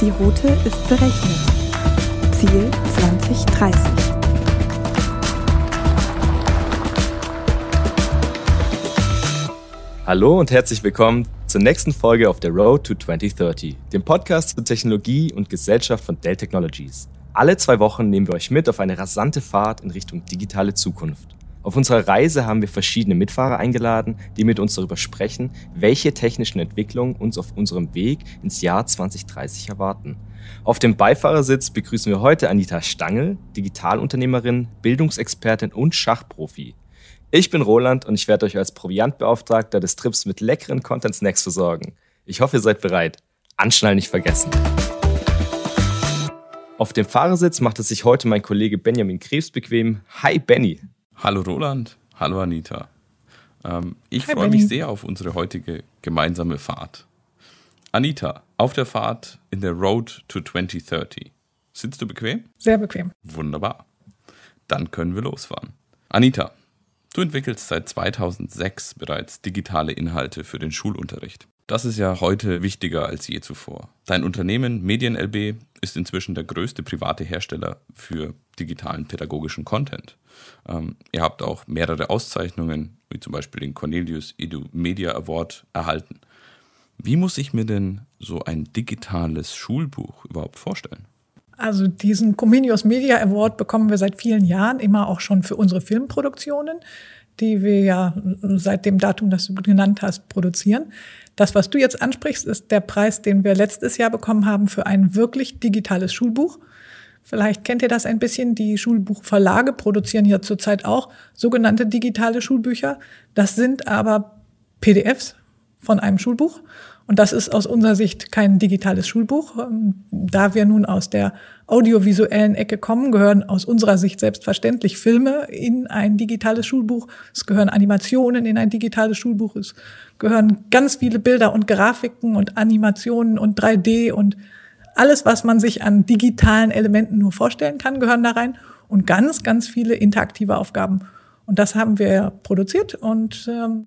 Die Route ist berechnet. Ziel 2030. Hallo und herzlich willkommen zur nächsten Folge auf der Road to 2030, dem Podcast zur Technologie und Gesellschaft von Dell Technologies. Alle zwei Wochen nehmen wir euch mit auf eine rasante Fahrt in Richtung digitale Zukunft. Auf unserer Reise haben wir verschiedene Mitfahrer eingeladen, die mit uns darüber sprechen, welche technischen Entwicklungen uns auf unserem Weg ins Jahr 2030 erwarten. Auf dem Beifahrersitz begrüßen wir heute Anita Stangl, Digitalunternehmerin, Bildungsexpertin und Schachprofi. Ich bin Roland und ich werde euch als Proviantbeauftragter des Trips mit leckeren Content-Snacks versorgen. Ich hoffe, ihr seid bereit. Anschnallen nicht vergessen. Auf dem Fahrersitz macht es sich heute mein Kollege Benjamin Krebs bequem. Hi Benny. Hallo Roland, hallo Anita. Ähm, ich freue mich sehr auf unsere heutige gemeinsame Fahrt. Anita, auf der Fahrt in der Road to 2030. Sitzt du bequem? Sehr bequem. Wunderbar. Dann können wir losfahren. Anita, du entwickelst seit 2006 bereits digitale Inhalte für den Schulunterricht. Das ist ja heute wichtiger als je zuvor. Dein Unternehmen MedienLB ist inzwischen der größte private Hersteller für digitalen pädagogischen Content. Ähm, ihr habt auch mehrere Auszeichnungen, wie zum Beispiel den Cornelius Edu Media Award, erhalten. Wie muss ich mir denn so ein digitales Schulbuch überhaupt vorstellen? Also diesen Comenius Media Award bekommen wir seit vielen Jahren, immer auch schon für unsere Filmproduktionen, die wir ja seit dem Datum, das du genannt hast, produzieren. Das, was du jetzt ansprichst, ist der Preis, den wir letztes Jahr bekommen haben für ein wirklich digitales Schulbuch. Vielleicht kennt ihr das ein bisschen. Die Schulbuchverlage produzieren ja zurzeit auch sogenannte digitale Schulbücher. Das sind aber PDFs von einem Schulbuch. Und das ist aus unserer Sicht kein digitales Schulbuch. Ähm, da wir nun aus der audiovisuellen Ecke kommen, gehören aus unserer Sicht selbstverständlich Filme in ein digitales Schulbuch. Es gehören Animationen in ein digitales Schulbuch. Es gehören ganz viele Bilder und Grafiken und Animationen und 3D und alles, was man sich an digitalen Elementen nur vorstellen kann, gehören da rein. Und ganz, ganz viele interaktive Aufgaben. Und das haben wir produziert und ähm,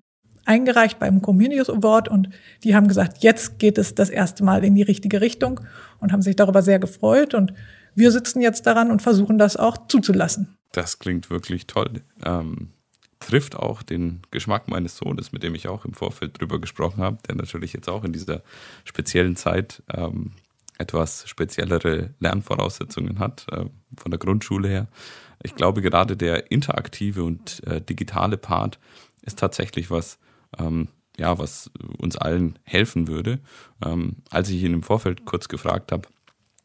eingereicht beim Comenius Award und die haben gesagt, jetzt geht es das erste Mal in die richtige Richtung und haben sich darüber sehr gefreut und wir sitzen jetzt daran und versuchen das auch zuzulassen. Das klingt wirklich toll. Ähm, trifft auch den Geschmack meines Sohnes, mit dem ich auch im Vorfeld drüber gesprochen habe, der natürlich jetzt auch in dieser speziellen Zeit ähm, etwas speziellere Lernvoraussetzungen hat, äh, von der Grundschule her. Ich glaube, gerade der interaktive und äh, digitale Part ist tatsächlich was, ähm, ja, was uns allen helfen würde. Ähm, als ich ihn im Vorfeld kurz gefragt habe,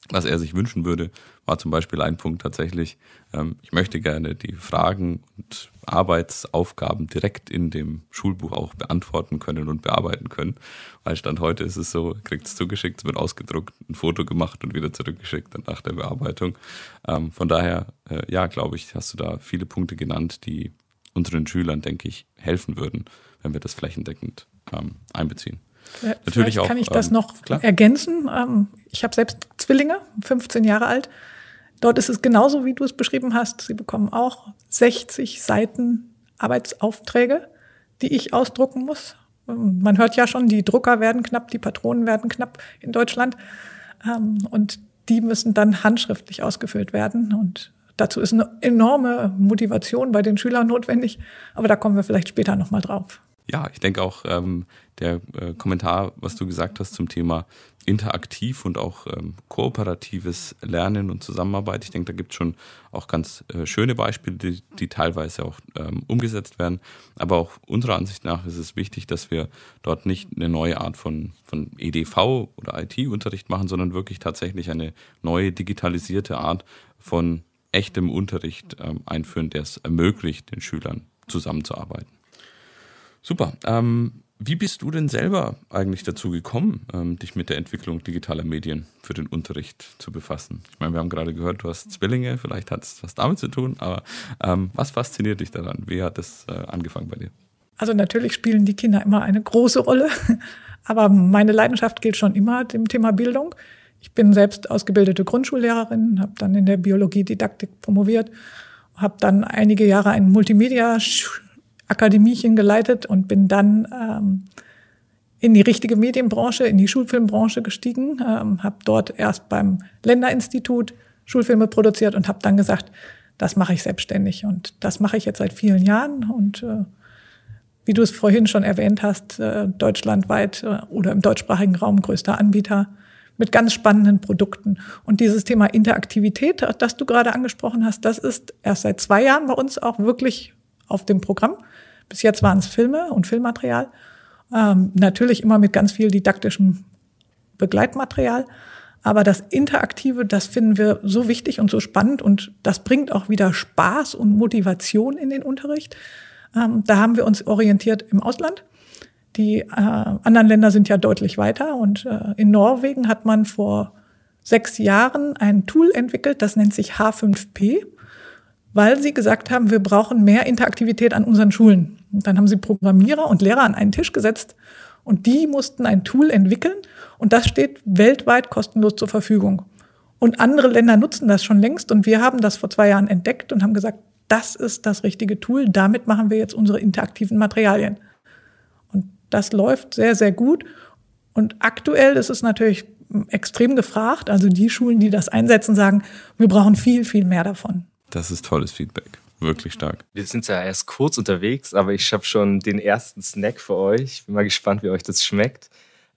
was er sich wünschen würde, war zum Beispiel ein Punkt tatsächlich, ähm, ich möchte gerne die Fragen und Arbeitsaufgaben direkt in dem Schulbuch auch beantworten können und bearbeiten können. Weil Stand heute ist es so, kriegt es zugeschickt, es wird ausgedruckt, ein Foto gemacht und wieder zurückgeschickt dann nach der Bearbeitung. Ähm, von daher, äh, ja, glaube ich, hast du da viele Punkte genannt, die unseren Schülern, denke ich, helfen würden, wenn wir das flächendeckend ähm, einbeziehen. Vielleicht Natürlich auch. Kann ich das ähm, noch klar. ergänzen? Ähm, ich habe selbst Zwillinge, 15 Jahre alt. Dort ist es genauso, wie du es beschrieben hast. Sie bekommen auch 60 Seiten Arbeitsaufträge, die ich ausdrucken muss. Ähm, man hört ja schon, die Drucker werden knapp, die Patronen werden knapp in Deutschland. Und die müssen dann handschriftlich ausgefüllt werden. Und dazu ist eine enorme Motivation bei den Schülern notwendig. Aber da kommen wir vielleicht später nochmal drauf. Ja, ich denke auch, ähm, der äh, Kommentar, was du gesagt hast zum Thema interaktiv und auch ähm, kooperatives Lernen und Zusammenarbeit. Ich denke, da gibt es schon auch ganz äh, schöne Beispiele, die, die teilweise auch ähm, umgesetzt werden. Aber auch unserer Ansicht nach ist es wichtig, dass wir dort nicht eine neue Art von, von EDV oder IT-Unterricht machen, sondern wirklich tatsächlich eine neue digitalisierte Art von echtem Unterricht ähm, einführen, der es ermöglicht, den Schülern zusammenzuarbeiten. Super. Ähm, wie bist du denn selber eigentlich dazu gekommen, ähm, dich mit der Entwicklung digitaler Medien für den Unterricht zu befassen? Ich meine, wir haben gerade gehört, du hast Zwillinge, vielleicht hat es was damit zu tun, aber ähm, was fasziniert dich daran? Wie hat das äh, angefangen bei dir? Also natürlich spielen die Kinder immer eine große Rolle, aber meine Leidenschaft gilt schon immer dem Thema Bildung. Ich bin selbst ausgebildete Grundschullehrerin, habe dann in der Biologie-Didaktik promoviert, habe dann einige Jahre ein Multimedia Akademiechen geleitet und bin dann ähm, in die richtige Medienbranche, in die Schulfilmbranche gestiegen, ähm, habe dort erst beim Länderinstitut Schulfilme produziert und habe dann gesagt, das mache ich selbstständig und das mache ich jetzt seit vielen Jahren und äh, wie du es vorhin schon erwähnt hast, äh, deutschlandweit äh, oder im deutschsprachigen Raum größter Anbieter mit ganz spannenden Produkten. Und dieses Thema Interaktivität, das du gerade angesprochen hast, das ist erst seit zwei Jahren bei uns auch wirklich auf dem Programm. Bis jetzt waren es Filme und Filmmaterial. Ähm, natürlich immer mit ganz viel didaktischem Begleitmaterial. Aber das Interaktive, das finden wir so wichtig und so spannend und das bringt auch wieder Spaß und Motivation in den Unterricht. Ähm, da haben wir uns orientiert im Ausland. Die äh, anderen Länder sind ja deutlich weiter und äh, in Norwegen hat man vor sechs Jahren ein Tool entwickelt, das nennt sich H5P, weil sie gesagt haben, wir brauchen mehr Interaktivität an unseren Schulen. Und dann haben sie Programmierer und Lehrer an einen Tisch gesetzt und die mussten ein Tool entwickeln und das steht weltweit kostenlos zur Verfügung. Und andere Länder nutzen das schon längst und wir haben das vor zwei Jahren entdeckt und haben gesagt, das ist das richtige Tool, damit machen wir jetzt unsere interaktiven Materialien. Und das läuft sehr, sehr gut. Und aktuell ist es natürlich extrem gefragt. Also die Schulen, die das einsetzen, sagen, wir brauchen viel, viel mehr davon. Das ist tolles Feedback. Wirklich stark. Wir sind ja erst kurz unterwegs, aber ich habe schon den ersten Snack für euch. Ich bin mal gespannt, wie euch das schmeckt.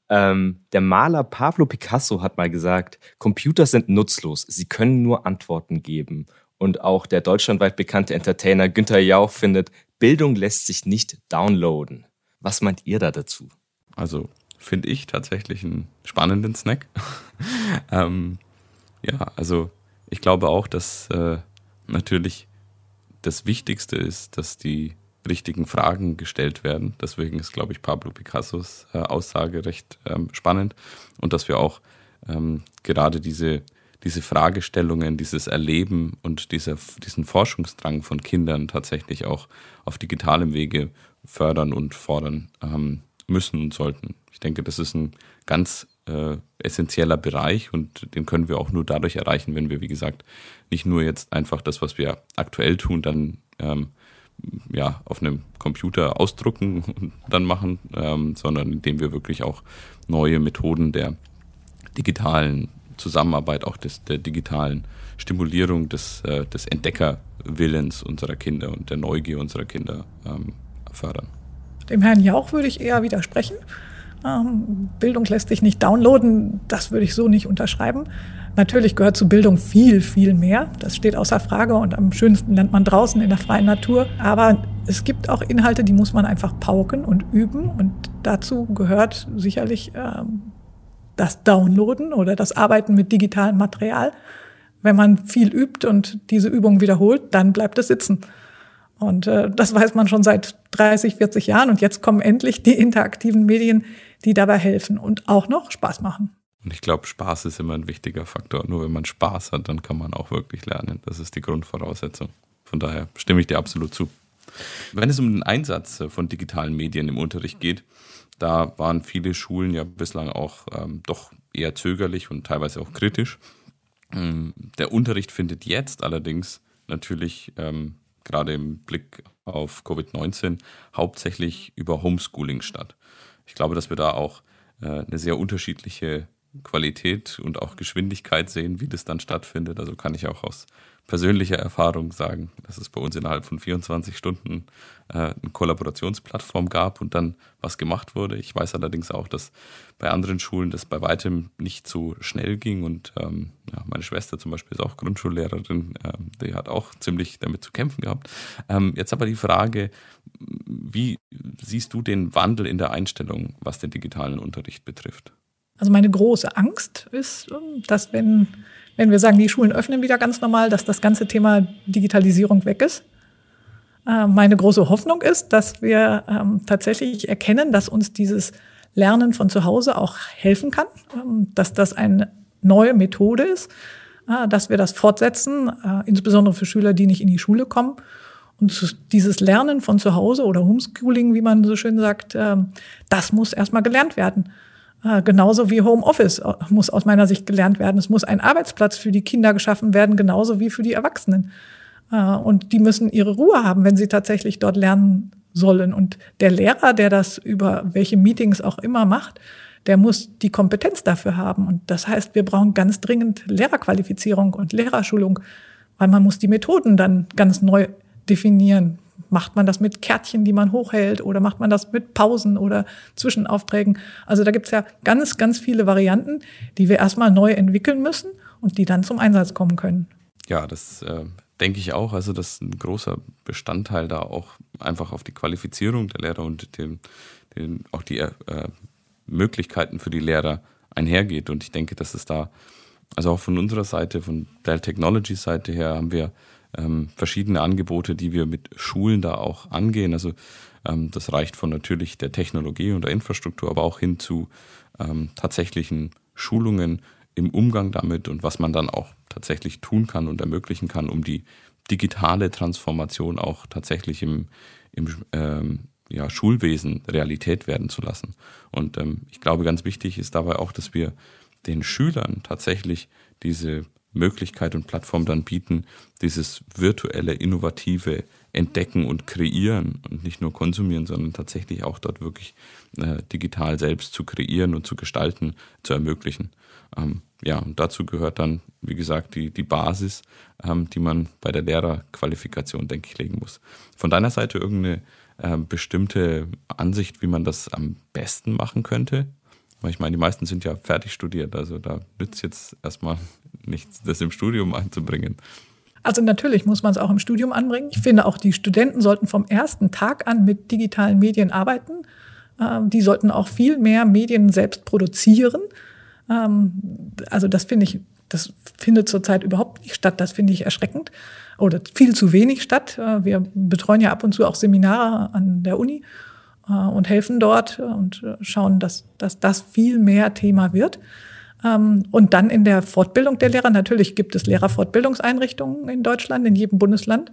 Ähm, der Maler Pablo Picasso hat mal gesagt, Computer sind nutzlos, sie können nur Antworten geben. Und auch der deutschlandweit bekannte Entertainer Günther Jauch findet, Bildung lässt sich nicht downloaden. Was meint ihr da dazu? Also finde ich tatsächlich einen spannenden Snack. ähm, ja, also ich glaube auch, dass äh, natürlich das Wichtigste ist, dass die richtigen Fragen gestellt werden. Deswegen ist, glaube ich, Pablo Picassos äh, Aussage recht ähm, spannend und dass wir auch ähm, gerade diese, diese Fragestellungen, dieses Erleben und dieser, diesen Forschungsdrang von Kindern tatsächlich auch auf digitalem Wege fördern und fordern ähm, müssen und sollten. Ich denke, das ist ein ganz äh, essentieller Bereich und den können wir auch nur dadurch erreichen, wenn wir, wie gesagt, nicht nur jetzt einfach das, was wir aktuell tun, dann ähm, ja, auf einem Computer ausdrucken und dann machen, ähm, sondern indem wir wirklich auch neue Methoden der digitalen Zusammenarbeit, auch des, der digitalen Stimulierung des, äh, des Entdeckerwillens unserer Kinder und der Neugier unserer Kinder ähm, fördern. Dem Herrn Jauch würde ich eher widersprechen. Ähm, Bildung lässt sich nicht downloaden, das würde ich so nicht unterschreiben. Natürlich gehört zu Bildung viel, viel mehr. Das steht außer Frage und am schönsten lernt man draußen in der freien Natur. Aber es gibt auch Inhalte, die muss man einfach pauken und üben. Und dazu gehört sicherlich ähm, das Downloaden oder das Arbeiten mit digitalem Material. Wenn man viel übt und diese Übung wiederholt, dann bleibt es sitzen. Und äh, das weiß man schon seit 30, 40 Jahren. Und jetzt kommen endlich die interaktiven Medien, die dabei helfen und auch noch Spaß machen. Und ich glaube, Spaß ist immer ein wichtiger Faktor. Nur wenn man Spaß hat, dann kann man auch wirklich lernen. Das ist die Grundvoraussetzung. Von daher stimme ich dir absolut zu. Wenn es um den Einsatz von digitalen Medien im Unterricht geht, da waren viele Schulen ja bislang auch ähm, doch eher zögerlich und teilweise auch kritisch. Ähm, der Unterricht findet jetzt allerdings natürlich ähm, gerade im Blick auf Covid-19 hauptsächlich über Homeschooling statt. Ich glaube, dass wir da auch äh, eine sehr unterschiedliche Qualität und auch Geschwindigkeit sehen, wie das dann stattfindet. Also kann ich auch aus persönlicher Erfahrung sagen, dass es bei uns innerhalb von 24 Stunden äh, eine Kollaborationsplattform gab und dann was gemacht wurde. Ich weiß allerdings auch, dass bei anderen Schulen das bei weitem nicht so schnell ging und ähm, ja, meine Schwester zum Beispiel ist auch Grundschullehrerin, ähm, die hat auch ziemlich damit zu kämpfen gehabt. Ähm, jetzt aber die Frage, wie siehst du den Wandel in der Einstellung, was den digitalen Unterricht betrifft? Also meine große Angst ist, dass wenn, wenn wir sagen, die Schulen öffnen wieder ganz normal, dass das ganze Thema Digitalisierung weg ist. Äh, meine große Hoffnung ist, dass wir ähm, tatsächlich erkennen, dass uns dieses Lernen von zu Hause auch helfen kann, ähm, dass das eine neue Methode ist, äh, dass wir das fortsetzen, äh, insbesondere für Schüler, die nicht in die Schule kommen. Und dieses Lernen von zu Hause oder Homeschooling, wie man so schön sagt, ähm, das muss erstmal gelernt werden. Äh, genauso wie Homeoffice äh, muss aus meiner Sicht gelernt werden. Es muss ein Arbeitsplatz für die Kinder geschaffen werden, genauso wie für die Erwachsenen. Äh, und die müssen ihre Ruhe haben, wenn sie tatsächlich dort lernen sollen. Und der Lehrer, der das über welche Meetings auch immer macht, der muss die Kompetenz dafür haben. Und das heißt, wir brauchen ganz dringend Lehrerqualifizierung und Lehrerschulung, weil man muss die Methoden dann ganz neu definieren. Macht man das mit Kärtchen, die man hochhält, oder macht man das mit Pausen oder Zwischenaufträgen? Also da gibt's ja ganz, ganz viele Varianten, die wir erstmal neu entwickeln müssen und die dann zum Einsatz kommen können. Ja, das äh, denke ich auch. Also, dass ein großer Bestandteil da auch einfach auf die Qualifizierung der Lehrer und den, den, auch die äh, Möglichkeiten für die Lehrer einhergeht. Und ich denke, dass es da, also auch von unserer Seite, von Dell Technologies Seite her, haben wir ähm, verschiedene Angebote, die wir mit Schulen da auch angehen. Also ähm, das reicht von natürlich der Technologie und der Infrastruktur, aber auch hin zu ähm, tatsächlichen Schulungen im Umgang damit und was man dann auch tatsächlich tun kann und ermöglichen kann, um die digitale Transformation auch tatsächlich im, im ähm, ja, Schulwesen Realität werden zu lassen. Und ähm, ich glaube, ganz wichtig ist dabei auch, dass wir den Schülern tatsächlich diese Möglichkeit und Plattform dann bieten, dieses virtuelle, innovative Entdecken und Kreieren und nicht nur konsumieren, sondern tatsächlich auch dort wirklich äh, digital selbst zu kreieren und zu gestalten, zu ermöglichen. Ähm, ja, und dazu gehört dann, wie gesagt, die, die Basis, ähm, die man bei der Lehrerqualifikation, denke ich, legen muss. Von deiner Seite irgendeine äh, bestimmte Ansicht, wie man das am besten machen könnte? Weil ich meine, die meisten sind ja fertig studiert, also da nützt jetzt erstmal nichts, das im Studium einzubringen. Also natürlich muss man es auch im Studium anbringen. Ich finde auch, die Studenten sollten vom ersten Tag an mit digitalen Medien arbeiten. Ähm, die sollten auch viel mehr Medien selbst produzieren. Ähm, also das finde ich, das findet zurzeit überhaupt nicht statt. Das finde ich erschreckend oder viel zu wenig statt. Äh, wir betreuen ja ab und zu auch Seminare an der Uni äh, und helfen dort und äh, schauen, dass, dass das viel mehr Thema wird. Ähm, und dann in der Fortbildung der Lehrer, natürlich gibt es Lehrerfortbildungseinrichtungen in Deutschland, in jedem Bundesland.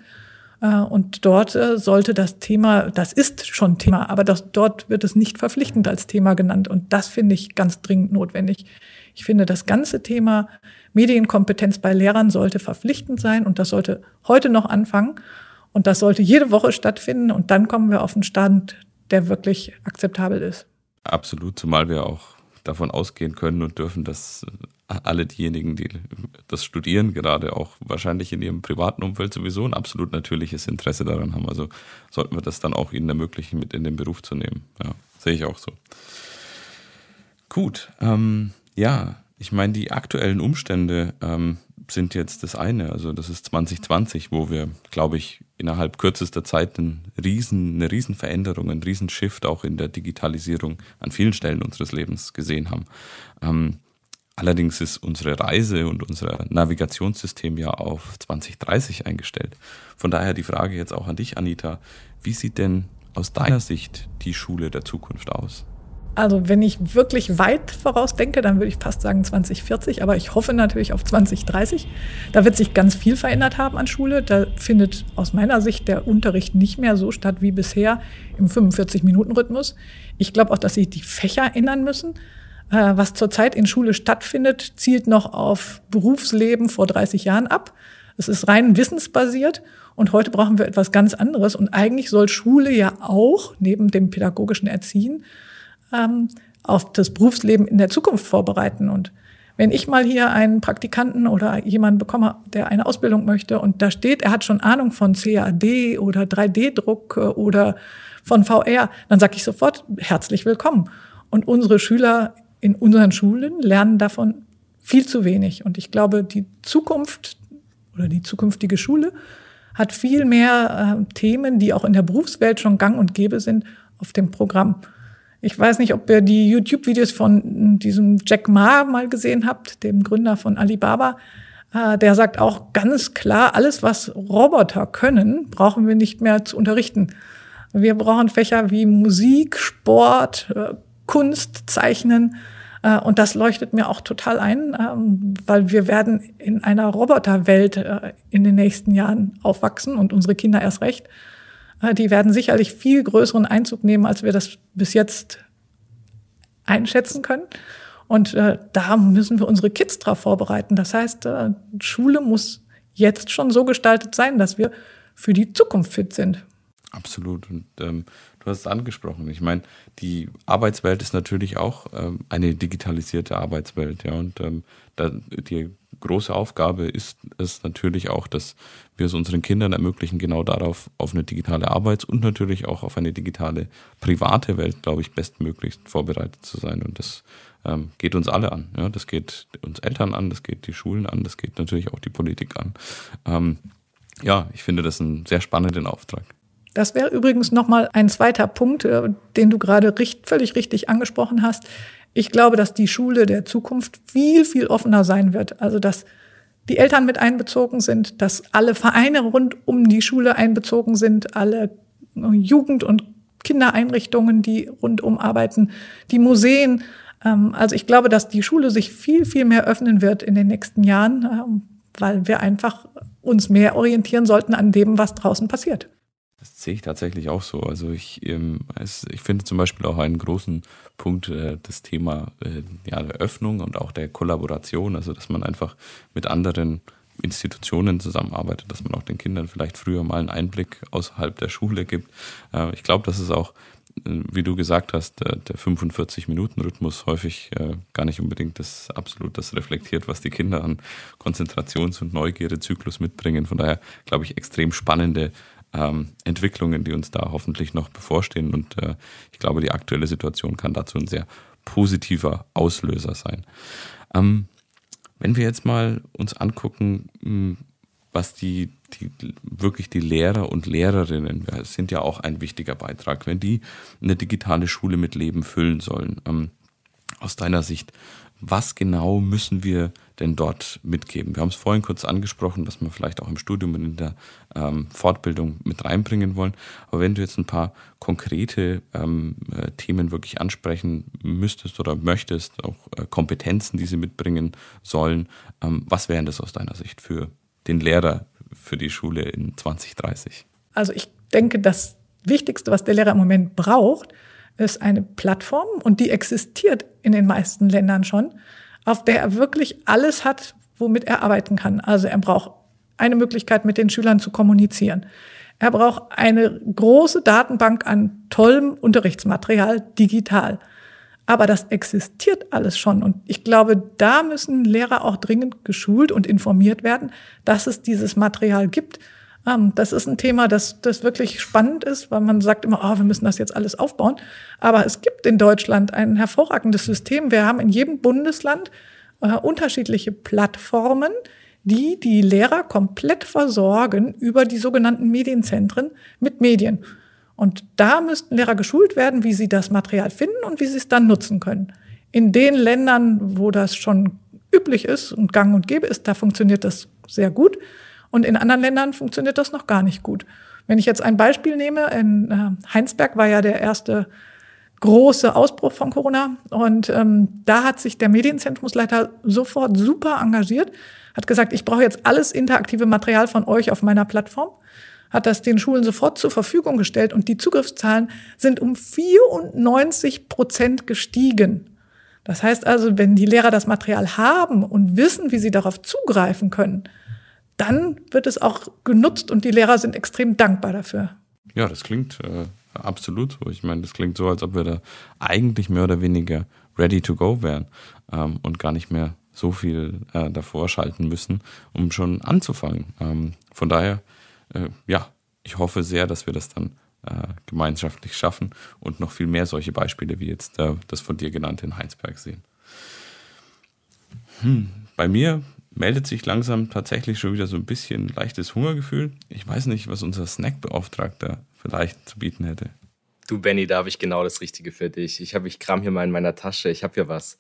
Und dort sollte das Thema, das ist schon Thema, aber das, dort wird es nicht verpflichtend als Thema genannt. Und das finde ich ganz dringend notwendig. Ich finde, das ganze Thema Medienkompetenz bei Lehrern sollte verpflichtend sein und das sollte heute noch anfangen. Und das sollte jede Woche stattfinden und dann kommen wir auf einen Stand, der wirklich akzeptabel ist. Absolut, zumal wir auch davon ausgehen können und dürfen, dass alle diejenigen, die das studieren, gerade auch wahrscheinlich in ihrem privaten Umfeld sowieso ein absolut natürliches Interesse daran haben. Also sollten wir das dann auch ihnen ermöglichen, mit in den Beruf zu nehmen. Ja, sehe ich auch so. Gut, ähm, ja, ich meine, die aktuellen Umstände ähm, sind jetzt das eine. Also das ist 2020, wo wir, glaube ich, innerhalb kürzester Zeit einen riesen, eine Riesenveränderung, einen Riesenshift auch in der Digitalisierung an vielen Stellen unseres Lebens gesehen haben. Ähm, allerdings ist unsere Reise und unser Navigationssystem ja auf 2030 eingestellt. Von daher die Frage jetzt auch an dich, Anita. Wie sieht denn aus deiner Sicht die Schule der Zukunft aus? Also wenn ich wirklich weit vorausdenke, dann würde ich fast sagen 2040, aber ich hoffe natürlich auf 2030. Da wird sich ganz viel verändert haben an Schule. Da findet aus meiner Sicht der Unterricht nicht mehr so statt wie bisher im 45-Minuten-Rhythmus. Ich glaube auch, dass sich die Fächer ändern müssen. Äh, was zurzeit in Schule stattfindet, zielt noch auf Berufsleben vor 30 Jahren ab. Es ist rein wissensbasiert und heute brauchen wir etwas ganz anderes. Und eigentlich soll Schule ja auch neben dem pädagogischen Erziehen ähm, auf das Berufsleben in der Zukunft vorbereiten. Und wenn ich mal hier einen Praktikanten oder jemanden bekomme, der eine Ausbildung möchte und da steht, er hat schon Ahnung von CAD oder 3D-Druck oder von VR, dann sage ich sofort herzlich willkommen. Und unsere Schüler in unseren Schulen lernen davon viel zu wenig. Und ich glaube, die Zukunft oder die zukünftige Schule hat viel mehr äh, Themen, die auch in der Berufswelt schon gang und gäbe sind, auf dem Programm. Ich weiß nicht, ob ihr die YouTube-Videos von diesem Jack Ma mal gesehen habt, dem Gründer von Alibaba. Äh, der sagt auch ganz klar, alles, was Roboter können, brauchen wir nicht mehr zu unterrichten. Wir brauchen Fächer wie Musik, Sport, äh, Kunst, Zeichnen. Äh, und das leuchtet mir auch total ein, ähm, weil wir werden in einer Roboterwelt in den nächsten Jahren aufwachsen und unsere Kinder erst recht. Die werden sicherlich viel größeren Einzug nehmen, als wir das bis jetzt einschätzen können. Und äh, da müssen wir unsere Kids darauf vorbereiten. Das heißt, äh, Schule muss jetzt schon so gestaltet sein, dass wir für die Zukunft fit sind. Absolut. Und ähm, du hast es angesprochen. Ich meine, die Arbeitswelt ist natürlich auch ähm, eine digitalisierte Arbeitswelt, ja. Und ähm, da, die große Aufgabe ist es natürlich auch, dass wir es unseren Kindern ermöglichen, genau darauf auf eine digitale Arbeits- und natürlich auch auf eine digitale private Welt, glaube ich, bestmöglichst vorbereitet zu sein. Und das ähm, geht uns alle an. Ja? Das geht uns Eltern an, das geht die Schulen an, das geht natürlich auch die Politik an. Ähm, ja, ich finde das einen sehr spannenden Auftrag. Das wäre übrigens nochmal ein zweiter Punkt, äh, den du gerade richt, völlig richtig angesprochen hast. Ich glaube, dass die Schule der Zukunft viel, viel offener sein wird. Also, dass die Eltern mit einbezogen sind, dass alle Vereine rund um die Schule einbezogen sind, alle Jugend- und Kindereinrichtungen, die rundum arbeiten, die Museen. Ähm, also ich glaube, dass die Schule sich viel, viel mehr öffnen wird in den nächsten Jahren, ähm, weil wir einfach uns mehr orientieren sollten an dem, was draußen passiert. Das sehe ich tatsächlich auch so. Also ich, ähm, es, ich finde zum Beispiel auch einen großen Punkt äh, das Thema äh, ja, der Öffnung und auch der Kollaboration, also dass man einfach mit anderen Institutionen zusammenarbeitet, dass man auch den Kindern vielleicht früher mal einen Einblick außerhalb der Schule gibt. Äh, ich glaube, das ist auch, äh, wie du gesagt hast, der, der 45-Minuten-Rhythmus häufig äh, gar nicht unbedingt das absolut das reflektiert, was die Kinder an Konzentrations- und Neugierdezyklus mitbringen. Von daher glaube ich extrem spannende ähm, Entwicklungen, die uns da hoffentlich noch bevorstehen. Und äh, ich glaube, die aktuelle Situation kann dazu ein sehr positiver Auslöser sein. Ähm, wenn wir jetzt mal uns angucken, hm, was die, die wirklich die Lehrer und Lehrerinnen sind ja auch ein wichtiger Beitrag, wenn die eine digitale Schule mit Leben füllen sollen. Ähm, aus deiner Sicht, was genau müssen wir denn dort mitgeben? Wir haben es vorhin kurz angesprochen, was wir vielleicht auch im Studium und in der ähm, Fortbildung mit reinbringen wollen. Aber wenn du jetzt ein paar konkrete ähm, äh, Themen wirklich ansprechen müsstest oder möchtest, auch äh, Kompetenzen, die sie mitbringen sollen, ähm, was wären das aus deiner Sicht für den Lehrer, für die Schule in 2030? Also ich denke, das Wichtigste, was der Lehrer im Moment braucht, ist eine Plattform und die existiert in den meisten Ländern schon, auf der er wirklich alles hat, womit er arbeiten kann. Also er braucht eine Möglichkeit, mit den Schülern zu kommunizieren. Er braucht eine große Datenbank an tollem Unterrichtsmaterial digital. Aber das existiert alles schon. Und ich glaube, da müssen Lehrer auch dringend geschult und informiert werden, dass es dieses Material gibt das ist ein Thema, das, das wirklich spannend ist, weil man sagt immer, oh, wir müssen das jetzt alles aufbauen. Aber es gibt in Deutschland ein hervorragendes System. Wir haben in jedem Bundesland äh, unterschiedliche Plattformen, die die Lehrer komplett versorgen über die sogenannten Medienzentren mit Medien. Und da müssten Lehrer geschult werden, wie sie das Material finden und wie sie es dann nutzen können. In den Ländern, wo das schon üblich ist und gang und gäbe ist, da funktioniert das sehr gut. Und in anderen Ländern funktioniert das noch gar nicht gut. Wenn ich jetzt ein Beispiel nehme, in äh, Heinsberg war ja der erste große Ausbruch von Corona. Und ähm, da hat sich der Medienzentrumsleiter sofort super engagiert, hat gesagt, ich brauche jetzt alles interaktive Material von euch auf meiner Plattform, hat das den Schulen sofort zur Verfügung gestellt und die Zugriffszahlen sind um 94 Prozent gestiegen. Das heißt also, wenn die Lehrer das Material haben und wissen, wie sie darauf zugreifen können, dann wird es auch genutzt und die Lehrer sind extrem dankbar dafür. Ja, das klingt äh, absolut so. Ich meine, das klingt so, als ob wir da eigentlich mehr oder weniger ready to go wären ähm, und gar nicht mehr so viel äh, davor schalten müssen, um schon anzufangen. Ähm, von daher, äh, ja, ich hoffe sehr, dass wir das dann äh, gemeinschaftlich schaffen und noch viel mehr solche Beispiele wie jetzt äh, das von dir genannte in Heinsberg sehen. Hm, bei mir meldet sich langsam tatsächlich schon wieder so ein bisschen leichtes Hungergefühl. Ich weiß nicht, was unser Snackbeauftragter vielleicht zu bieten hätte. Du, Benny, da habe ich genau das Richtige für dich. Ich habe, ich kram hier mal in meiner Tasche. Ich habe hier was.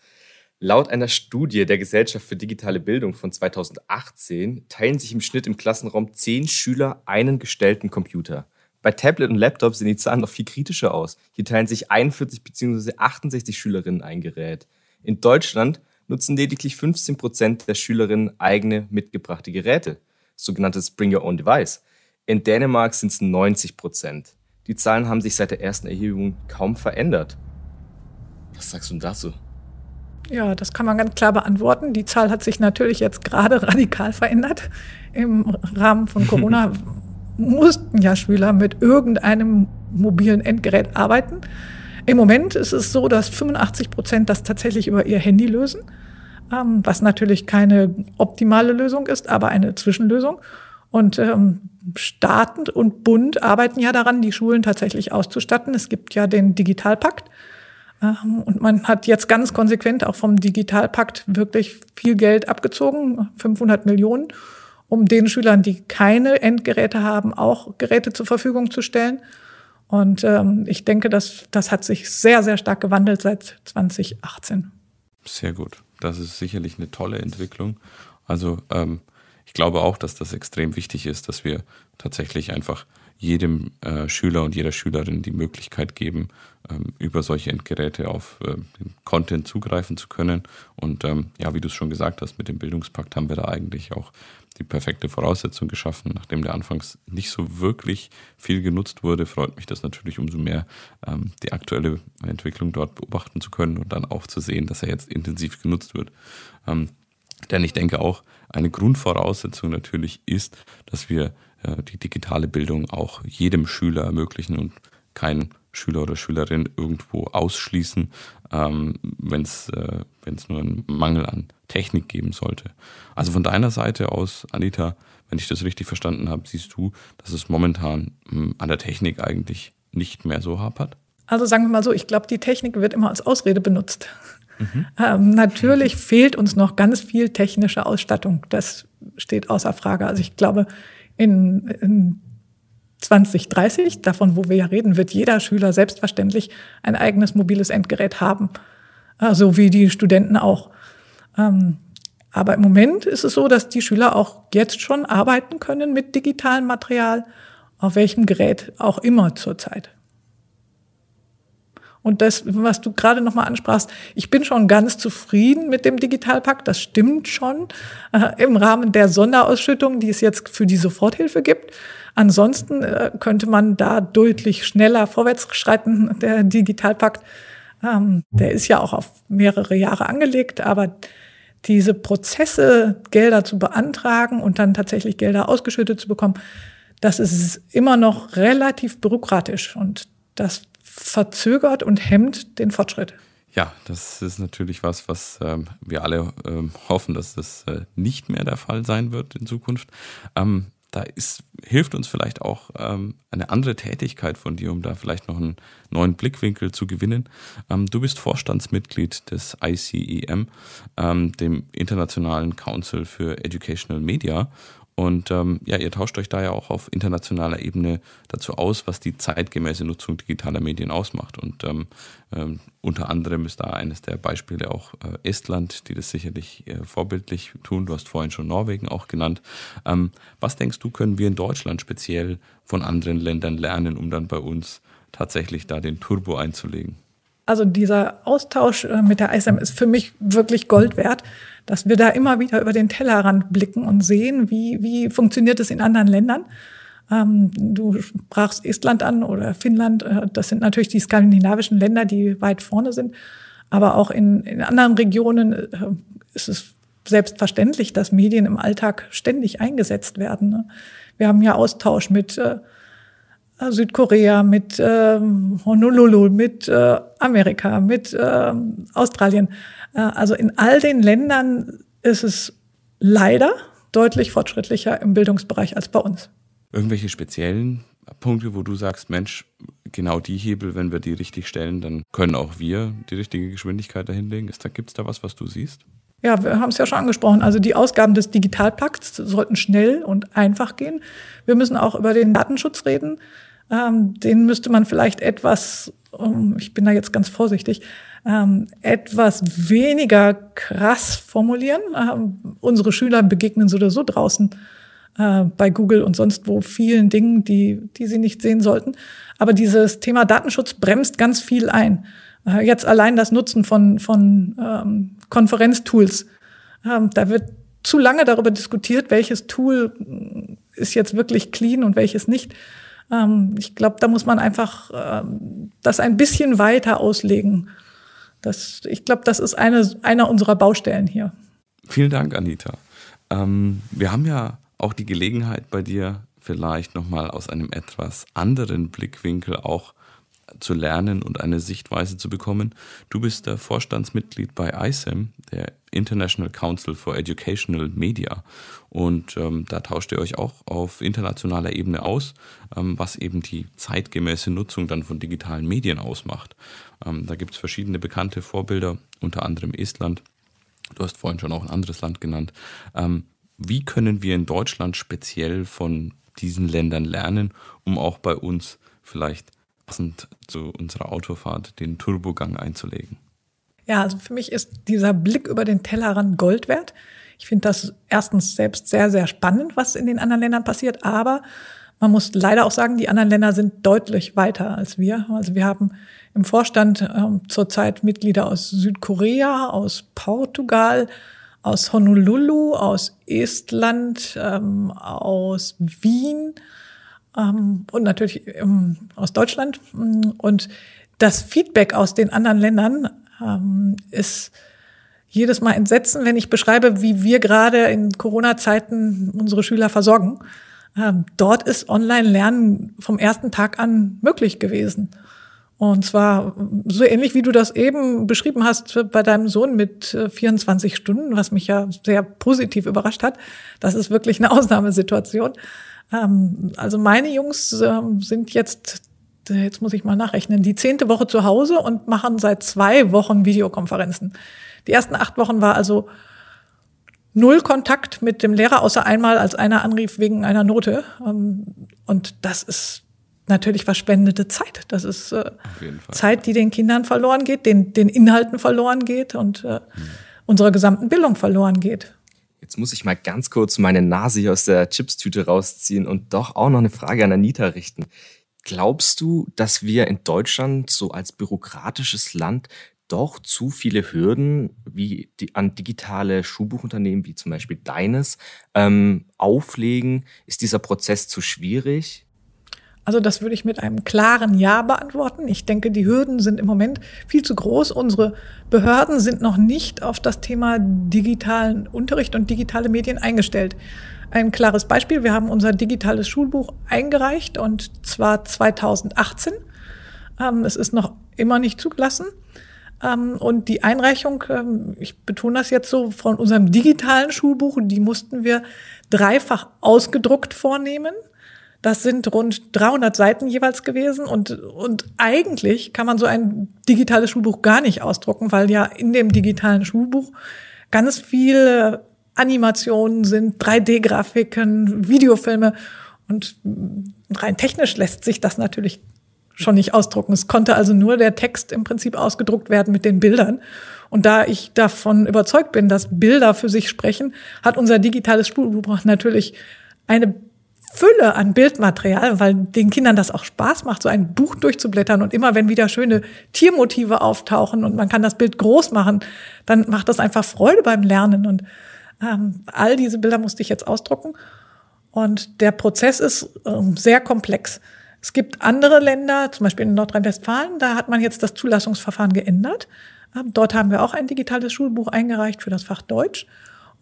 Laut einer Studie der Gesellschaft für digitale Bildung von 2018 teilen sich im Schnitt im Klassenraum zehn Schüler einen gestellten Computer. Bei Tablet und Laptop sehen die Zahlen noch viel kritischer aus. Hier teilen sich 41 bzw. 68 Schülerinnen ein Gerät. In Deutschland nutzen lediglich 15 Prozent der Schülerinnen eigene mitgebrachte Geräte, sogenanntes Bring Your Own Device. In Dänemark sind es 90 Prozent. Die Zahlen haben sich seit der ersten Erhebung kaum verändert. Was sagst du dazu? Ja, das kann man ganz klar beantworten. Die Zahl hat sich natürlich jetzt gerade radikal verändert im Rahmen von Corona. mussten ja Schüler mit irgendeinem mobilen Endgerät arbeiten. Im Moment ist es so, dass 85 Prozent das tatsächlich über ihr Handy lösen, ähm, was natürlich keine optimale Lösung ist, aber eine Zwischenlösung. Und ähm, Staaten und Bund arbeiten ja daran, die Schulen tatsächlich auszustatten. Es gibt ja den Digitalpakt. Ähm, und man hat jetzt ganz konsequent auch vom Digitalpakt wirklich viel Geld abgezogen, 500 Millionen, um den Schülern, die keine Endgeräte haben, auch Geräte zur Verfügung zu stellen. Und ähm, ich denke, dass das hat sich sehr, sehr stark gewandelt seit 2018. Sehr gut. Das ist sicherlich eine tolle Entwicklung. Also ähm, ich glaube auch, dass das extrem wichtig ist, dass wir tatsächlich einfach jedem äh, Schüler und jeder Schülerin die Möglichkeit geben, ähm, über solche Endgeräte auf äh, Content zugreifen zu können. Und ähm, ja, wie du es schon gesagt hast, mit dem Bildungspakt haben wir da eigentlich auch die perfekte Voraussetzung geschaffen. Nachdem der anfangs nicht so wirklich viel genutzt wurde, freut mich das natürlich umso mehr, ähm, die aktuelle Entwicklung dort beobachten zu können und dann auch zu sehen, dass er jetzt intensiv genutzt wird. Ähm, denn ich denke auch, eine Grundvoraussetzung natürlich ist, dass wir die digitale Bildung auch jedem Schüler ermöglichen und kein Schüler oder Schülerin irgendwo ausschließen, ähm, wenn es äh, nur einen Mangel an Technik geben sollte. Also von deiner Seite aus, Anita, wenn ich das richtig verstanden habe, siehst du, dass es momentan hm, an der Technik eigentlich nicht mehr so hapert? Also sagen wir mal so, ich glaube, die Technik wird immer als Ausrede benutzt. Mhm. Ähm, natürlich fehlt uns noch ganz viel technische Ausstattung. Das steht außer Frage. Also ich glaube, in, in 2030, davon wo wir ja reden, wird jeder Schüler selbstverständlich ein eigenes mobiles Endgerät haben. So also wie die Studenten auch. Ähm, aber im Moment ist es so, dass die Schüler auch jetzt schon arbeiten können mit digitalem Material, auf welchem Gerät auch immer zurzeit. Und das, was du gerade nochmal ansprachst, ich bin schon ganz zufrieden mit dem Digitalpakt, das stimmt schon, äh, im Rahmen der Sonderausschüttung, die es jetzt für die Soforthilfe gibt. Ansonsten äh, könnte man da deutlich schneller vorwärts schreiten. Der Digitalpakt, ähm, der ist ja auch auf mehrere Jahre angelegt, aber diese Prozesse, Gelder zu beantragen und dann tatsächlich Gelder ausgeschüttet zu bekommen, das ist immer noch relativ bürokratisch und das verzögert und hemmt den Fortschritt. Ja, das ist natürlich was, was ähm, wir alle ähm, hoffen, dass das äh, nicht mehr der Fall sein wird in Zukunft. Ähm, da ist, hilft uns vielleicht auch ähm, eine andere Tätigkeit von dir, um da vielleicht noch einen neuen Blickwinkel zu gewinnen. Ähm, du bist Vorstandsmitglied des ICEM, ähm, dem Internationalen Council für Educational Media. Und ähm, ja, ihr tauscht euch da ja auch auf internationaler Ebene dazu aus, was die zeitgemäße Nutzung digitaler Medien ausmacht. Und ähm, ähm, unter anderem ist da eines der Beispiele auch äh, Estland, die das sicherlich äh, vorbildlich tun. Du hast vorhin schon Norwegen auch genannt. Ähm, was denkst du, können wir in Deutschland speziell von anderen Ländern lernen, um dann bei uns tatsächlich da den Turbo einzulegen? Also dieser Austausch äh, mit der ISM ist für mich wirklich Gold wert, dass wir da immer wieder über den Tellerrand blicken und sehen, wie, wie funktioniert es in anderen Ländern. Ähm, du sprachst Estland an oder Finnland. Äh, das sind natürlich die skandinavischen Länder, die weit vorne sind. Aber auch in, in anderen Regionen äh, ist es selbstverständlich, dass Medien im Alltag ständig eingesetzt werden. Ne? Wir haben ja Austausch mit äh, Südkorea, mit ähm, Honolulu, mit äh, Amerika, mit äh, Australien. Äh, also in all den Ländern ist es leider deutlich fortschrittlicher im Bildungsbereich als bei uns. Irgendwelche speziellen Punkte, wo du sagst, Mensch, genau die Hebel, wenn wir die richtig stellen, dann können auch wir die richtige Geschwindigkeit dahinlegen. Gibt es da was, was du siehst? Ja, wir haben es ja schon angesprochen. Also die Ausgaben des Digitalpakts sollten schnell und einfach gehen. Wir müssen auch über den Datenschutz reden. Ähm, den müsste man vielleicht etwas, um, ich bin da jetzt ganz vorsichtig, ähm, etwas weniger krass formulieren. Ähm, unsere Schüler begegnen so oder so draußen äh, bei Google und sonst wo vielen Dingen, die, die sie nicht sehen sollten. Aber dieses Thema Datenschutz bremst ganz viel ein. Äh, jetzt allein das Nutzen von, von ähm, Konferenztools. Ähm, da wird zu lange darüber diskutiert, welches Tool ist jetzt wirklich clean und welches nicht. Ähm, ich glaube, da muss man einfach ähm, das ein bisschen weiter auslegen. Das, ich glaube, das ist eine, einer unserer Baustellen hier. Vielen Dank, Anita. Ähm, wir haben ja auch die Gelegenheit bei dir vielleicht nochmal aus einem etwas anderen Blickwinkel auch zu lernen und eine Sichtweise zu bekommen. Du bist der Vorstandsmitglied bei ISEM, der International Council for Educational Media. Und ähm, da tauscht ihr euch auch auf internationaler Ebene aus, ähm, was eben die zeitgemäße Nutzung dann von digitalen Medien ausmacht. Ähm, da gibt es verschiedene bekannte Vorbilder, unter anderem Estland. Du hast vorhin schon auch ein anderes Land genannt. Ähm, wie können wir in Deutschland speziell von diesen Ländern lernen, um auch bei uns vielleicht passend zu unserer Autofahrt den Turbogang einzulegen? Ja, also für mich ist dieser Blick über den Tellerrand Gold wert. Ich finde das erstens selbst sehr, sehr spannend, was in den anderen Ländern passiert, aber man muss leider auch sagen, die anderen Länder sind deutlich weiter als wir. Also wir haben im Vorstand ähm, zurzeit Mitglieder aus Südkorea, aus Portugal, aus Honolulu, aus Estland, ähm, aus Wien und natürlich ähm, aus Deutschland. Und das Feedback aus den anderen Ländern ähm, ist jedes Mal entsetzen, wenn ich beschreibe, wie wir gerade in Corona-Zeiten unsere Schüler versorgen. Ähm, dort ist Online-Lernen vom ersten Tag an möglich gewesen. Und zwar so ähnlich, wie du das eben beschrieben hast bei deinem Sohn mit 24 äh, Stunden, was mich ja sehr positiv überrascht hat. Das ist wirklich eine Ausnahmesituation. Ähm, also meine Jungs ähm, sind jetzt, jetzt muss ich mal nachrechnen, die zehnte Woche zu Hause und machen seit zwei Wochen Videokonferenzen. Die ersten acht Wochen war also null Kontakt mit dem Lehrer, außer einmal, als einer anrief wegen einer Note. Ähm, und das ist natürlich verschwendete Zeit. Das ist äh, Zeit, die den Kindern verloren geht, den, den Inhalten verloren geht und äh, hm. unserer gesamten Bildung verloren geht. Jetzt muss ich mal ganz kurz meine Nase hier aus der Chipstüte rausziehen und doch auch noch eine Frage an Anita richten. Glaubst du, dass wir in Deutschland so als bürokratisches Land doch zu viele Hürden wie die, an digitale Schulbuchunternehmen wie zum Beispiel deines ähm, auflegen? Ist dieser Prozess zu schwierig? Also das würde ich mit einem klaren Ja beantworten. Ich denke, die Hürden sind im Moment viel zu groß. Unsere Behörden sind noch nicht auf das Thema digitalen Unterricht und digitale Medien eingestellt. Ein klares Beispiel, wir haben unser digitales Schulbuch eingereicht und zwar 2018. Ähm, es ist noch immer nicht zugelassen. Ähm, und die Einreichung, ähm, ich betone das jetzt so, von unserem digitalen Schulbuch, die mussten wir dreifach ausgedruckt vornehmen. Das sind rund 300 Seiten jeweils gewesen und, und eigentlich kann man so ein digitales Schulbuch gar nicht ausdrucken, weil ja in dem digitalen Schulbuch ganz viele Animationen sind, 3D-Grafiken, Videofilme und rein technisch lässt sich das natürlich schon nicht ausdrucken. Es konnte also nur der Text im Prinzip ausgedruckt werden mit den Bildern. Und da ich davon überzeugt bin, dass Bilder für sich sprechen, hat unser digitales Schulbuch natürlich eine Fülle an Bildmaterial, weil den Kindern das auch Spaß macht, so ein Buch durchzublättern und immer wenn wieder schöne Tiermotive auftauchen und man kann das Bild groß machen, dann macht das einfach Freude beim Lernen und ähm, all diese Bilder musste ich jetzt ausdrucken und der Prozess ist ähm, sehr komplex. Es gibt andere Länder, zum Beispiel in Nordrhein-Westfalen, da hat man jetzt das Zulassungsverfahren geändert. Ähm, dort haben wir auch ein digitales Schulbuch eingereicht für das Fach Deutsch.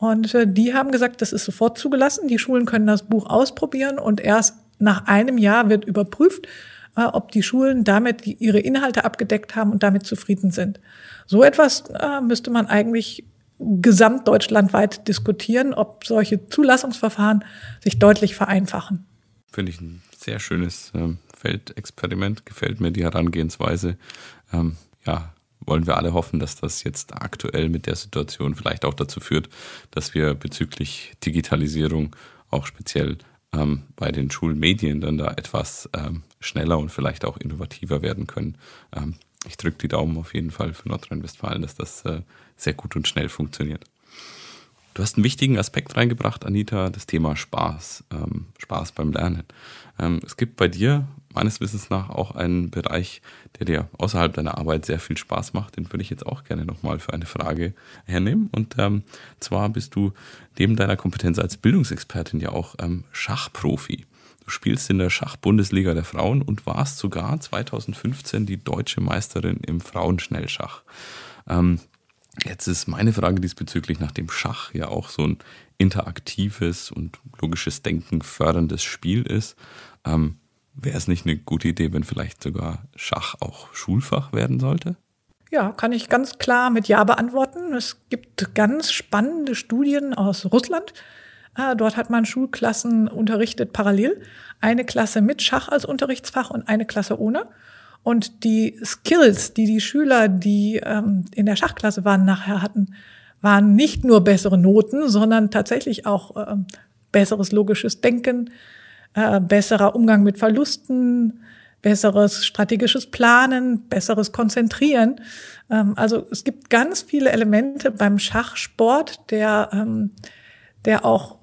Und äh, die haben gesagt, das ist sofort zugelassen. Die Schulen können das Buch ausprobieren und erst nach einem Jahr wird überprüft, äh, ob die Schulen damit ihre Inhalte abgedeckt haben und damit zufrieden sind. So etwas äh, müsste man eigentlich gesamtdeutschlandweit diskutieren, ob solche Zulassungsverfahren sich deutlich vereinfachen. Finde ich ein sehr schönes ähm, Feldexperiment, gefällt mir die Herangehensweise. Ähm, ja, wollen wir alle hoffen, dass das jetzt aktuell mit der Situation vielleicht auch dazu führt, dass wir bezüglich Digitalisierung auch speziell ähm, bei den Schulmedien dann da etwas ähm, schneller und vielleicht auch innovativer werden können. Ähm, ich drücke die Daumen auf jeden Fall für Nordrhein-Westfalen, dass das äh, sehr gut und schnell funktioniert. Du hast einen wichtigen Aspekt reingebracht, Anita, das Thema Spaß, ähm, Spaß beim Lernen. Ähm, es gibt bei dir meines Wissens nach auch einen Bereich, der dir außerhalb deiner Arbeit sehr viel Spaß macht. Den würde ich jetzt auch gerne nochmal für eine Frage hernehmen. Und ähm, zwar bist du neben deiner Kompetenz als Bildungsexpertin ja auch ähm, Schachprofi. Du spielst in der Schachbundesliga der Frauen und warst sogar 2015 die deutsche Meisterin im Frauenschnellschach. Ähm, Jetzt ist meine Frage diesbezüglich, nachdem Schach ja auch so ein interaktives und logisches Denken förderndes Spiel ist, ähm, wäre es nicht eine gute Idee, wenn vielleicht sogar Schach auch Schulfach werden sollte? Ja, kann ich ganz klar mit Ja beantworten. Es gibt ganz spannende Studien aus Russland. Äh, dort hat man Schulklassen unterrichtet parallel. Eine Klasse mit Schach als Unterrichtsfach und eine Klasse ohne. Und die Skills, die die Schüler, die ähm, in der Schachklasse waren, nachher hatten, waren nicht nur bessere Noten, sondern tatsächlich auch äh, besseres logisches Denken, äh, besserer Umgang mit Verlusten, besseres strategisches Planen, besseres Konzentrieren. Ähm, also es gibt ganz viele Elemente beim Schachsport, der, ähm, der auch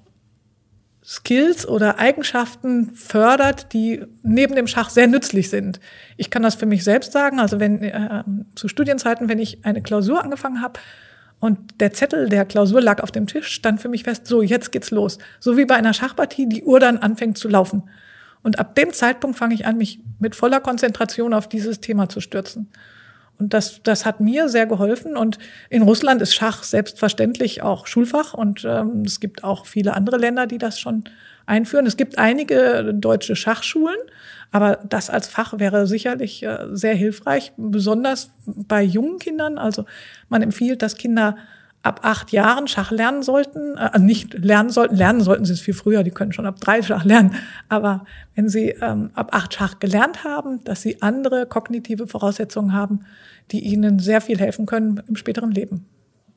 Skills oder Eigenschaften fördert, die neben dem Schach sehr nützlich sind. Ich kann das für mich selbst sagen. Also wenn äh, zu Studienzeiten, wenn ich eine Klausur angefangen habe und der Zettel der Klausur lag auf dem Tisch, stand für mich fest, so jetzt geht's los. So wie bei einer Schachpartie die Uhr dann anfängt zu laufen. Und ab dem Zeitpunkt fange ich an, mich mit voller Konzentration auf dieses Thema zu stürzen. Und das, das hat mir sehr geholfen. Und in Russland ist Schach selbstverständlich auch Schulfach. Und ähm, es gibt auch viele andere Länder, die das schon einführen. Es gibt einige deutsche Schachschulen, aber das als Fach wäre sicherlich äh, sehr hilfreich, besonders bei jungen Kindern. Also man empfiehlt, dass Kinder ab acht Jahren Schach lernen sollten, äh, also nicht lernen sollten, lernen sollten sie es viel früher, die können schon ab drei Schach lernen, aber wenn sie ähm, ab acht Schach gelernt haben, dass sie andere kognitive Voraussetzungen haben, die ihnen sehr viel helfen können im späteren Leben.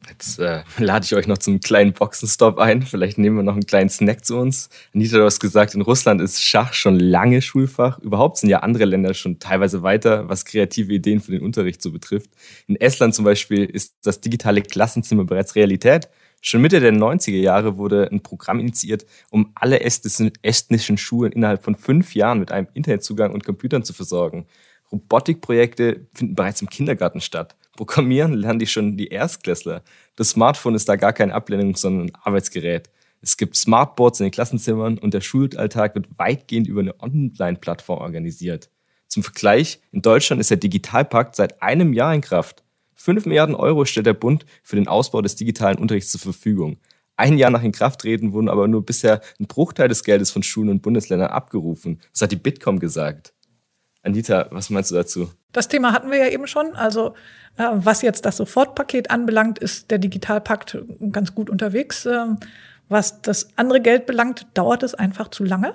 Jetzt äh, lade ich euch noch zum kleinen Boxenstopp ein. Vielleicht nehmen wir noch einen kleinen Snack zu uns. Anita, du hast gesagt, in Russland ist Schach schon lange Schulfach. Überhaupt sind ja andere Länder schon teilweise weiter, was kreative Ideen für den Unterricht so betrifft. In Estland zum Beispiel ist das digitale Klassenzimmer bereits Realität. Schon Mitte der 90er Jahre wurde ein Programm initiiert, um alle estnischen Schulen innerhalb von fünf Jahren mit einem Internetzugang und Computern zu versorgen. Robotikprojekte finden bereits im Kindergarten statt. Programmieren lernen die schon die Erstklässler. Das Smartphone ist da gar keine Ablehnung, sondern ein Arbeitsgerät. Es gibt Smartboards in den Klassenzimmern und der Schulalltag wird weitgehend über eine Online-Plattform organisiert. Zum Vergleich, in Deutschland ist der Digitalpakt seit einem Jahr in Kraft. 5 Milliarden Euro stellt der Bund für den Ausbau des digitalen Unterrichts zur Verfügung. Ein Jahr nach Inkrafttreten wurden aber nur bisher ein Bruchteil des Geldes von Schulen und Bundesländern abgerufen. Das hat die Bitkom gesagt. Anita, was meinst du dazu? Das Thema hatten wir ja eben schon. Also äh, was jetzt das Sofortpaket anbelangt, ist der Digitalpakt ganz gut unterwegs. Ähm, was das andere Geld belangt, dauert es einfach zu lange.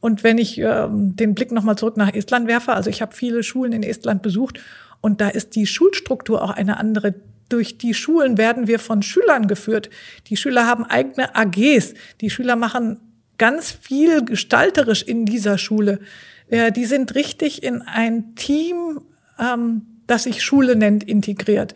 Und wenn ich ähm, den Blick nochmal zurück nach Estland werfe, also ich habe viele Schulen in Estland besucht und da ist die Schulstruktur auch eine andere. Durch die Schulen werden wir von Schülern geführt. Die Schüler haben eigene AGs. Die Schüler machen ganz viel gestalterisch in dieser Schule. Ja, die sind richtig in ein Team, ähm, das sich Schule nennt, integriert.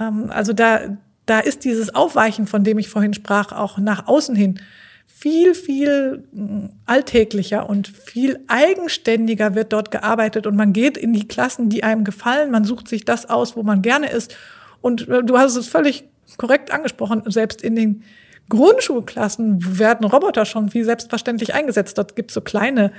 Ähm, also da, da ist dieses Aufweichen, von dem ich vorhin sprach, auch nach außen hin viel, viel mm, alltäglicher und viel eigenständiger wird dort gearbeitet und man geht in die Klassen, die einem gefallen, man sucht sich das aus, wo man gerne ist. Und äh, du hast es völlig korrekt angesprochen, selbst in den Grundschulklassen werden Roboter schon wie selbstverständlich eingesetzt. Dort gibt es so kleine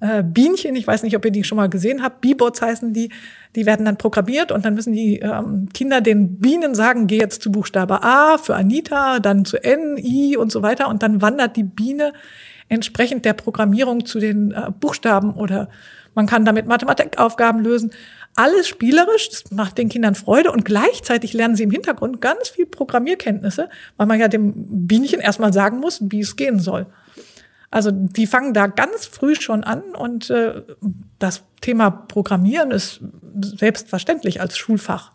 äh, Bienchen, ich weiß nicht, ob ihr die schon mal gesehen habt, Bebots heißen die, die werden dann programmiert und dann müssen die ähm, Kinder den Bienen sagen, geh jetzt zu Buchstabe A für Anita, dann zu N, I und so weiter und dann wandert die Biene entsprechend der Programmierung zu den äh, Buchstaben oder man kann damit Mathematikaufgaben lösen. Alles spielerisch, das macht den Kindern Freude und gleichzeitig lernen sie im Hintergrund ganz viel Programmierkenntnisse, weil man ja dem Bienchen erstmal sagen muss, wie es gehen soll. Also die fangen da ganz früh schon an und äh, das Thema Programmieren ist selbstverständlich als Schulfach.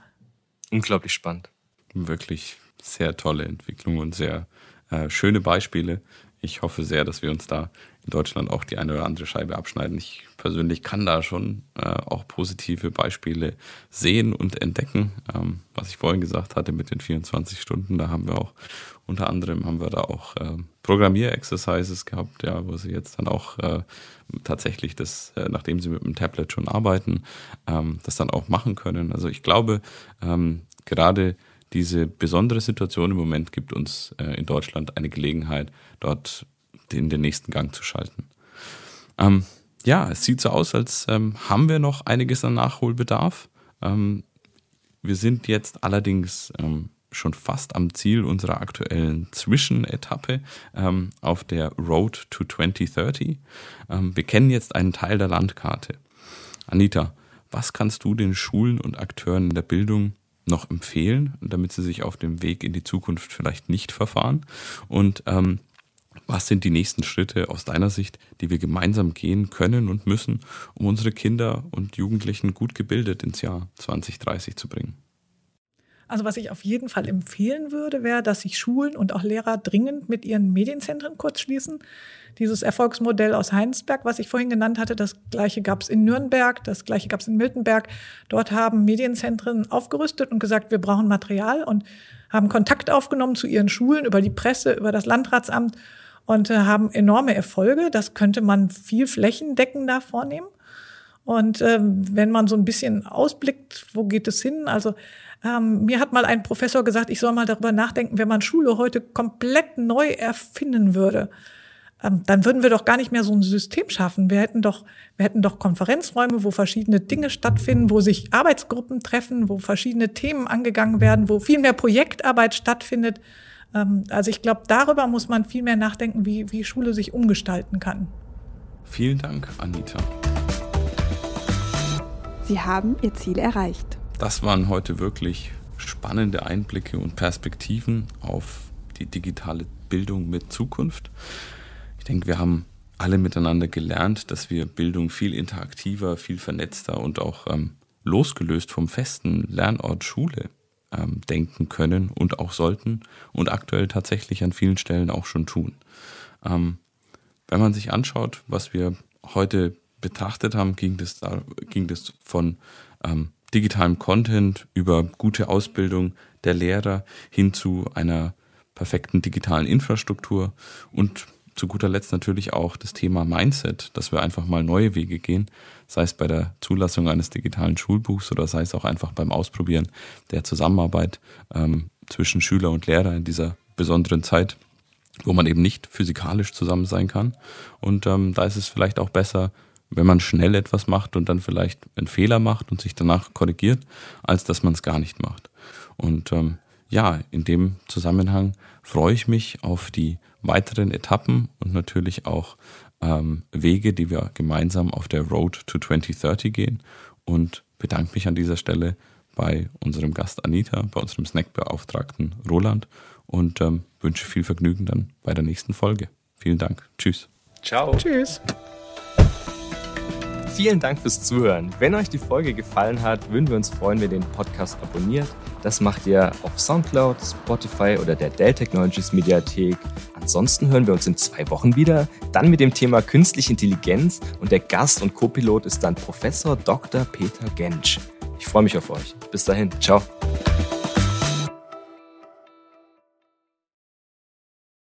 Unglaublich spannend. Wirklich sehr tolle Entwicklung und sehr äh, schöne Beispiele. Ich hoffe sehr, dass wir uns da in Deutschland auch die eine oder andere Scheibe abschneiden. Ich persönlich kann da schon äh, auch positive Beispiele sehen und entdecken. Ähm, was ich vorhin gesagt hatte mit den 24 Stunden, da haben wir auch unter anderem haben wir da auch äh, Programmier-Exercises gehabt, ja, wo sie jetzt dann auch äh, tatsächlich das, äh, nachdem sie mit dem Tablet schon arbeiten, ähm, das dann auch machen können. Also ich glaube, ähm, gerade diese besondere Situation im Moment gibt uns äh, in Deutschland eine Gelegenheit, dort in den nächsten Gang zu schalten. Ähm, ja, es sieht so aus, als ähm, haben wir noch einiges an Nachholbedarf. Ähm, wir sind jetzt allerdings ähm, schon fast am Ziel unserer aktuellen Zwischenetappe ähm, auf der Road to 2030. Ähm, wir kennen jetzt einen Teil der Landkarte. Anita, was kannst du den Schulen und Akteuren in der Bildung noch empfehlen, damit sie sich auf dem Weg in die Zukunft vielleicht nicht verfahren? Und ähm, was sind die nächsten Schritte aus deiner Sicht, die wir gemeinsam gehen können und müssen, um unsere Kinder und Jugendlichen gut gebildet ins Jahr 2030 zu bringen? Also was ich auf jeden Fall empfehlen würde, wäre, dass sich Schulen und auch Lehrer dringend mit ihren Medienzentren kurzschließen. Dieses Erfolgsmodell aus Heinsberg, was ich vorhin genannt hatte, das gleiche gab es in Nürnberg, das gleiche gab es in Miltenberg. Dort haben Medienzentren aufgerüstet und gesagt, wir brauchen Material und haben Kontakt aufgenommen zu ihren Schulen über die Presse, über das Landratsamt und äh, haben enorme Erfolge. Das könnte man viel flächendeckender vornehmen. Und ähm, wenn man so ein bisschen ausblickt, wo geht es hin? Also ähm, mir hat mal ein Professor gesagt, ich soll mal darüber nachdenken, wenn man Schule heute komplett neu erfinden würde, ähm, dann würden wir doch gar nicht mehr so ein System schaffen. Wir hätten doch, wir hätten doch Konferenzräume, wo verschiedene Dinge stattfinden, wo sich Arbeitsgruppen treffen, wo verschiedene Themen angegangen werden, wo viel mehr Projektarbeit stattfindet. Ähm, also ich glaube, darüber muss man viel mehr nachdenken, wie, wie Schule sich umgestalten kann. Vielen Dank, Anita. Sie haben Ihr Ziel erreicht. Das waren heute wirklich spannende Einblicke und Perspektiven auf die digitale Bildung mit Zukunft. Ich denke, wir haben alle miteinander gelernt, dass wir Bildung viel interaktiver, viel vernetzter und auch ähm, losgelöst vom festen Lernort Schule ähm, denken können und auch sollten und aktuell tatsächlich an vielen Stellen auch schon tun. Ähm, wenn man sich anschaut, was wir heute betrachtet haben, ging das, da, ging das von ähm, digitalem Content über gute Ausbildung der Lehrer hin zu einer perfekten digitalen Infrastruktur und zu guter Letzt natürlich auch das Thema Mindset, dass wir einfach mal neue Wege gehen, sei es bei der Zulassung eines digitalen Schulbuchs oder sei es auch einfach beim Ausprobieren der Zusammenarbeit ähm, zwischen Schüler und Lehrer in dieser besonderen Zeit, wo man eben nicht physikalisch zusammen sein kann. Und ähm, da ist es vielleicht auch besser, wenn man schnell etwas macht und dann vielleicht einen Fehler macht und sich danach korrigiert, als dass man es gar nicht macht. Und ähm, ja, in dem Zusammenhang freue ich mich auf die weiteren Etappen und natürlich auch ähm, Wege, die wir gemeinsam auf der Road to 2030 gehen und bedanke mich an dieser Stelle bei unserem Gast Anita, bei unserem Snackbeauftragten Roland und ähm, wünsche viel Vergnügen dann bei der nächsten Folge. Vielen Dank. Tschüss. Ciao. Tschüss. Vielen Dank fürs Zuhören. Wenn euch die Folge gefallen hat, würden wir uns freuen, wenn ihr den Podcast abonniert. Das macht ihr auf Soundcloud, Spotify oder der Dell Technologies Mediathek. Ansonsten hören wir uns in zwei Wochen wieder, dann mit dem Thema Künstliche Intelligenz und der Gast und Co-Pilot ist dann Professor Dr. Peter Gensch. Ich freue mich auf euch. Bis dahin, ciao.